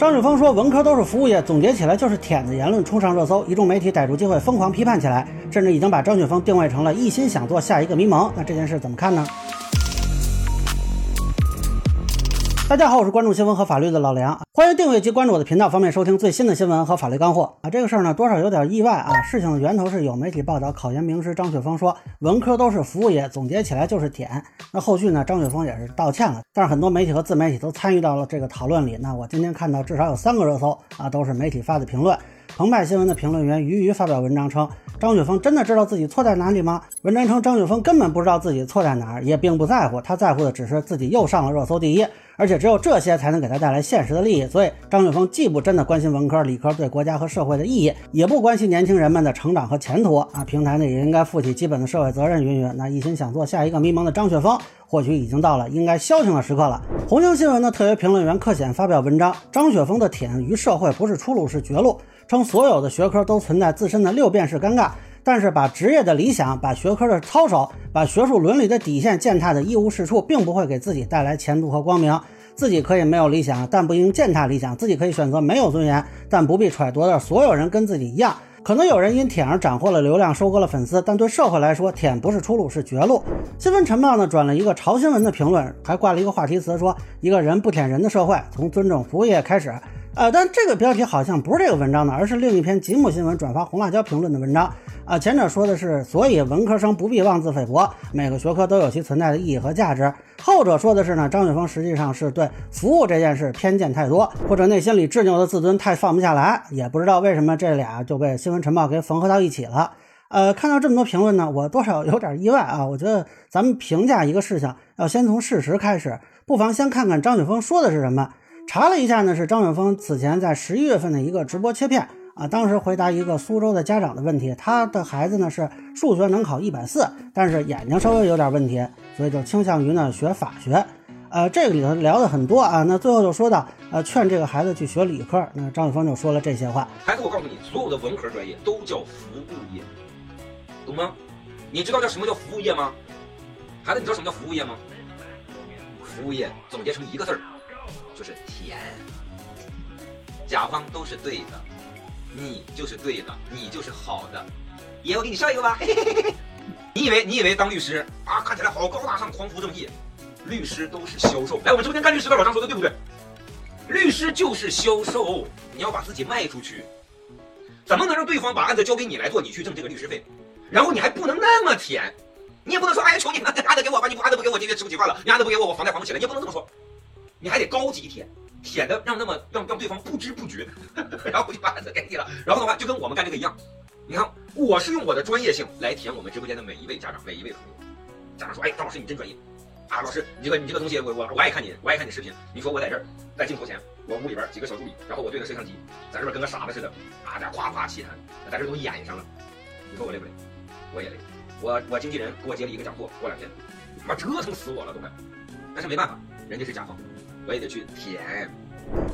张雪峰说文科都是服务业，总结起来就是舔的言论冲上热搜，一众媒体逮住机会疯狂批判起来，甚至已经把张雪峰定位成了一心想做下一个迷茫。那这件事怎么看呢？大家好，我是关注新闻和法律的老梁，欢迎订阅及关注我的频道，方便收听最新的新闻和法律干货啊。这个事儿呢，多少有点意外啊。事情的源头是有媒体报道，考研名师张雪峰说文科都是服务业，总结起来就是舔。那后续呢，张雪峰也是道歉了，但是很多媒体和自媒体都参与到了这个讨论里。那我今天看到至少有三个热搜啊，都是媒体发的评论。澎湃新闻的评论员鱼鱼发表文章称，张雪峰真的知道自己错在哪里吗？文章称张雪峰根本不知道自己错在哪儿，也并不在乎，他在乎的只是自己又上了热搜第一。而且只有这些才能给他带来现实的利益，所以张雪峰既不真的关心文科、理科对国家和社会的意义，也不关心年轻人们的成长和前途啊！平台呢也应该负起基本的社会责任。云云，那一心想做下一个迷茫的张雪峰，或许已经到了应该消停的时刻了。红星新闻的特约评论员克显发表文章，张雪峰的舔于社会不是出路是绝路，称所有的学科都存在自身的六便士尴尬。但是把职业的理想、把学科的操守、把学术伦理的底线践踏的一无是处，并不会给自己带来前途和光明。自己可以没有理想，但不应践踏理想；自己可以选择没有尊严，但不必揣度的所有人跟自己一样。可能有人因舔而斩获了流量，收割了粉丝，但对社会来说，舔不是出路，是绝路。新闻晨报呢转了一个潮新闻的评论，还挂了一个话题词，说一个人不舔人的社会，从尊重服务业开始。呃，但这个标题好像不是这个文章的，而是另一篇吉姆新闻转发红辣椒评论的文章。啊，前者说的是，所以文科生不必妄自菲薄，每个学科都有其存在的意义和价值。后者说的是呢，张雪峰实际上是对服务这件事偏见太多，或者内心里执拗的自尊太放不下来。也不知道为什么这俩就被新闻晨报给缝合到一起了。呃，看到这么多评论呢，我多少有点意外啊。我觉得咱们评价一个事情，要先从事实开始，不妨先看看张雪峰说的是什么。查了一下呢，是张雪峰此前在十一月份的一个直播切片啊，当时回答一个苏州的家长的问题，他的孩子呢是数学能考一百四，但是眼睛稍微有点问题，所以就倾向于呢学法学。呃，这个里头聊的很多啊，那最后就说到呃劝这个孩子去学理科，那张雪峰就说了这些话。孩子，我告诉你，所有的文科专业都叫服务业，懂吗？你知道叫什么叫服务业吗？孩子，你知道什么叫服务业吗？服务业总结成一个字儿。就是甜，甲方都是对的，你就是对的，你就是好的。爷，我给你笑一个吧。你以为你以为当律师啊，看起来好高大上，匡扶正义？律师都是销售。来，我们直播间干律师的老张说的对不对？律师就是销售，你要把自己卖出去，怎么能让对方把案子交给你来做，你去挣这个律师费？然后你还不能那么舔，你也不能说哎呀，求你了，案子给我吧，你不案子不给我，今天吃不起饭了，你案子不给我，我房贷还不起了，你也不能这么说。你还得高级舔，舔的让那么让让对方不知不觉，然后我就把案子给你了。然后的话就跟我们干这个一样，你看我是用我的专业性来舔我们直播间的每一位家长，每一位朋友。家长说：“哎，张老师你真专业啊！老师你这个你这个东西我我我爱看你，我爱看你视频。你说我在这儿在镜头前，我屋里边几个小助理，然后我对着摄像机，在这边跟个傻子似的啊，在夸夸其谈，在这都演上了。你说我累不累？我也累。我我经纪人给我接了一个讲座，过两天，妈折腾死我了都快。但是没办法，人家是甲方。”为的去舔。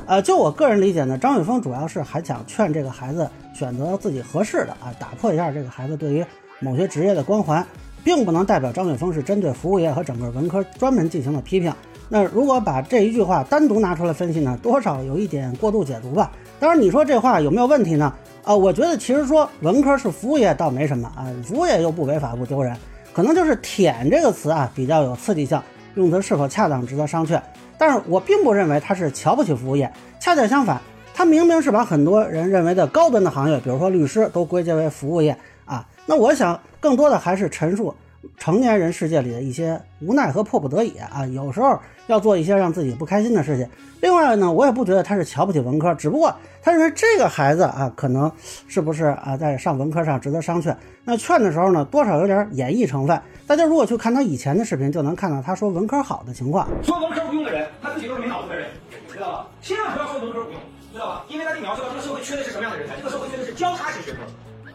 呃，就我个人理解呢，张雪峰主要是还想劝这个孩子选择自己合适的啊，打破一下这个孩子对于某些职业的光环，并不能代表张雪峰是针对服务业和整个文科专门进行了批评。那如果把这一句话单独拿出来分析呢，多少有一点过度解读吧。当然，你说这话有没有问题呢？啊，我觉得其实说文科是服务业倒没什么啊，服务业又不违法不丢人，可能就是“舔”这个词啊比较有刺激性，用词是否恰当值得商榷。但是我并不认为他是瞧不起服务业，恰恰相反，他明明是把很多人认为的高端的行业，比如说律师，都归结为服务业啊。那我想更多的还是陈述成年人世界里的一些无奈和迫不得已啊，有时候要做一些让自己不开心的事情。另外呢，我也不觉得他是瞧不起文科，只不过他认为这个孩子啊，可能是不是啊，在上文科上值得商榷。那劝的时候呢，多少有点演绎成分。大家如果去看他以前的视频，就能看到他说文科好的情况。说文科不用的人，他自己都是没脑子的人，知道吧？千万不要说文科不用，知道吧？因为他给描述到这个社会缺的是什么样的人才？这个社会缺的是交叉型学科。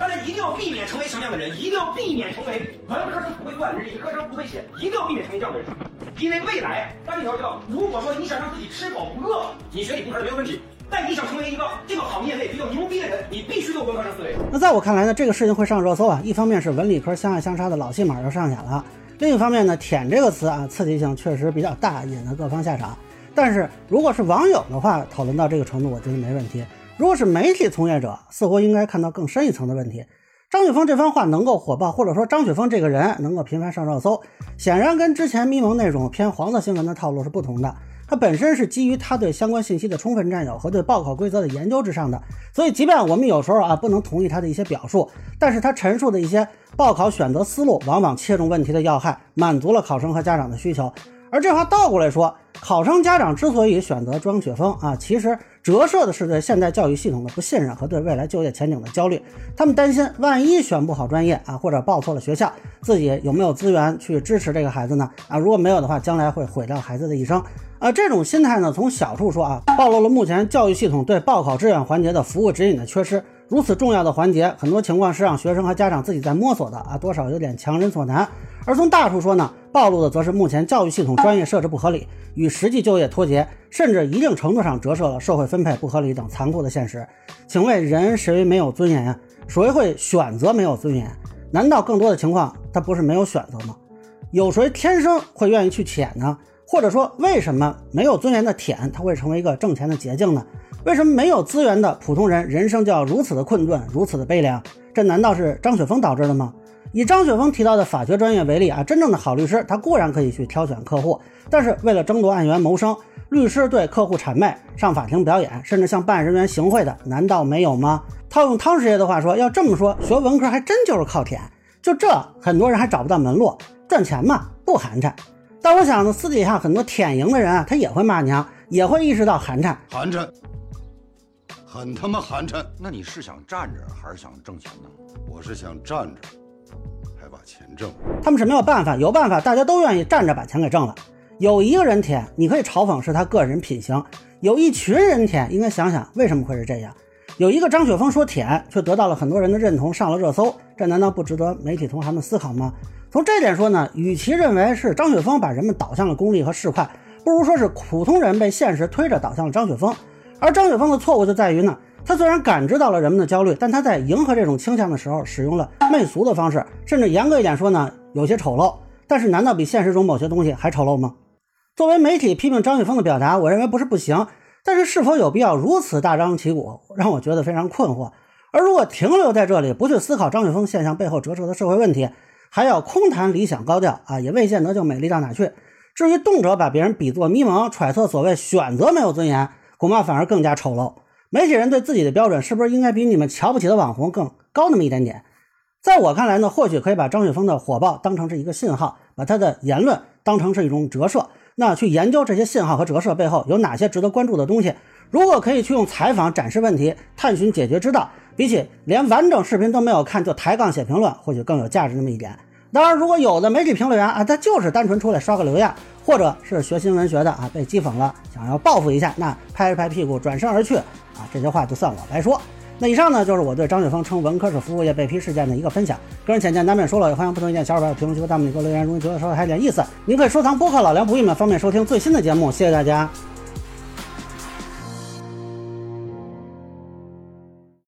大家一定要避免成为什么样的人？一定要避免成为文科生不会算，理科生不会写，一定要避免成为这样的人。因为未来，大家你要知道，如果说你想让自己吃饱不饿，你学理工科没有问题。但你想成为一个这个行业内比较牛逼的人，你必须有文科生思维。那在我看来呢，这个事情会上热搜啊。一方面是文理科相爱相杀的老戏码要上演了，另一方面呢，舔这个词啊，刺激性确实比较大，引得各方下场。但是如果是网友的话，讨论到这个程度，我觉得没问题。如果是媒体从业者，似乎应该看到更深一层的问题。张雪峰这番话能够火爆，或者说张雪峰这个人能够频繁上热搜，显然跟之前咪蒙那种偏黄色新闻的套路是不同的。它本身是基于他对相关信息的充分占有和对报考规则的研究之上的，所以即便我们有时候啊不能同意他的一些表述，但是他陈述的一些报考选择思路，往往切中问题的要害，满足了考生和家长的需求。而这话倒过来说，考生家长之所以选择张雪峰啊，其实折射的是对现代教育系统的不信任和对未来就业前景的焦虑。他们担心，万一选不好专业啊，或者报错了学校，自己有没有资源去支持这个孩子呢？啊，如果没有的话，将来会毁掉孩子的一生。啊，这种心态呢，从小处说啊，暴露了目前教育系统对报考志愿环节的服务指引的缺失。如此重要的环节，很多情况是让学生和家长自己在摸索的啊，多少有点强人所难。而从大处说呢，暴露的则是目前教育系统专业设置不合理，与实际就业脱节，甚至一定程度上折射了社会分配不合理等残酷的现实。请问人谁没有尊严呀？谁会选择没有尊严？难道更多的情况他不是没有选择吗？有谁天生会愿意去舔呢？或者说，为什么没有尊严的舔他会成为一个挣钱的捷径呢？为什么没有资源的普通人人生就要如此的困顿，如此的悲凉？这难道是张雪峰导致的吗？以张雪峰提到的法学专业为例啊，真正的好律师，他固然可以去挑选客户，但是为了争夺案源谋生，律师对客户谄媚、上法庭表演，甚至向办案人员行贿的，难道没有吗？套用汤师爷的话说，要这么说，学文科还真就是靠舔，就这，很多人还找不到门路，赚钱嘛，不寒碜。但我想呢，私底下很多舔赢的人啊，他也会骂娘，也会意识到寒碜，寒碜，很他妈寒碜。那你是想站着还是想挣钱呢？我是想站着。还把钱挣，他们是没有办法，有办法大家都愿意站着把钱给挣了。有一个人舔，你可以嘲讽是他个人品行；有一群人舔，应该想想为什么会是这样。有一个张雪峰说舔，却得到了很多人的认同，上了热搜，这难道不值得媒体同行们思考吗？从这点说呢，与其认为是张雪峰把人们导向了功利和市侩，不如说是普通人被现实推着导向了张雪峰。而张雪峰的错误就在于呢。他虽然感知到了人们的焦虑，但他在迎合这种倾向的时候，使用了媚俗的方式，甚至严格一点说呢，有些丑陋。但是，难道比现实中某些东西还丑陋吗？作为媒体批评张雪峰的表达，我认为不是不行，但是是否有必要如此大张旗鼓，让我觉得非常困惑。而如果停留在这里，不去思考张雪峰现象背后折射的社会问题，还要空谈理想高调啊，也未见得就美丽到哪去。至于动辄把别人比作迷蒙，揣测所谓选择没有尊严，恐怕反而更加丑陋。媒体人对自己的标准是不是应该比你们瞧不起的网红更高那么一点点？在我看来呢，或许可以把张雪峰的火爆当成是一个信号，把他的言论当成是一种折射。那去研究这些信号和折射背后有哪些值得关注的东西？如果可以去用采访展示问题，探寻解决之道，比起连完整视频都没有看就抬杠写评论，或许更有价值那么一点。当然，如果有的媒体评论员啊，他就是单纯出来刷个流量，或者是学新闻学的啊，被讥讽了，想要报复一下，那拍一拍屁股转身而去。啊，这些话就算我白说。那以上呢，就是我对张雪峰称文科是服务业被批事件的一个分享。个人浅见难免说了，也欢迎不同意见小伙伴评论区和弹幕里给我留言，容易觉得稍微还有点意思。您可以收藏播客老梁不郁闷，方便收听最新的节目。谢谢大家。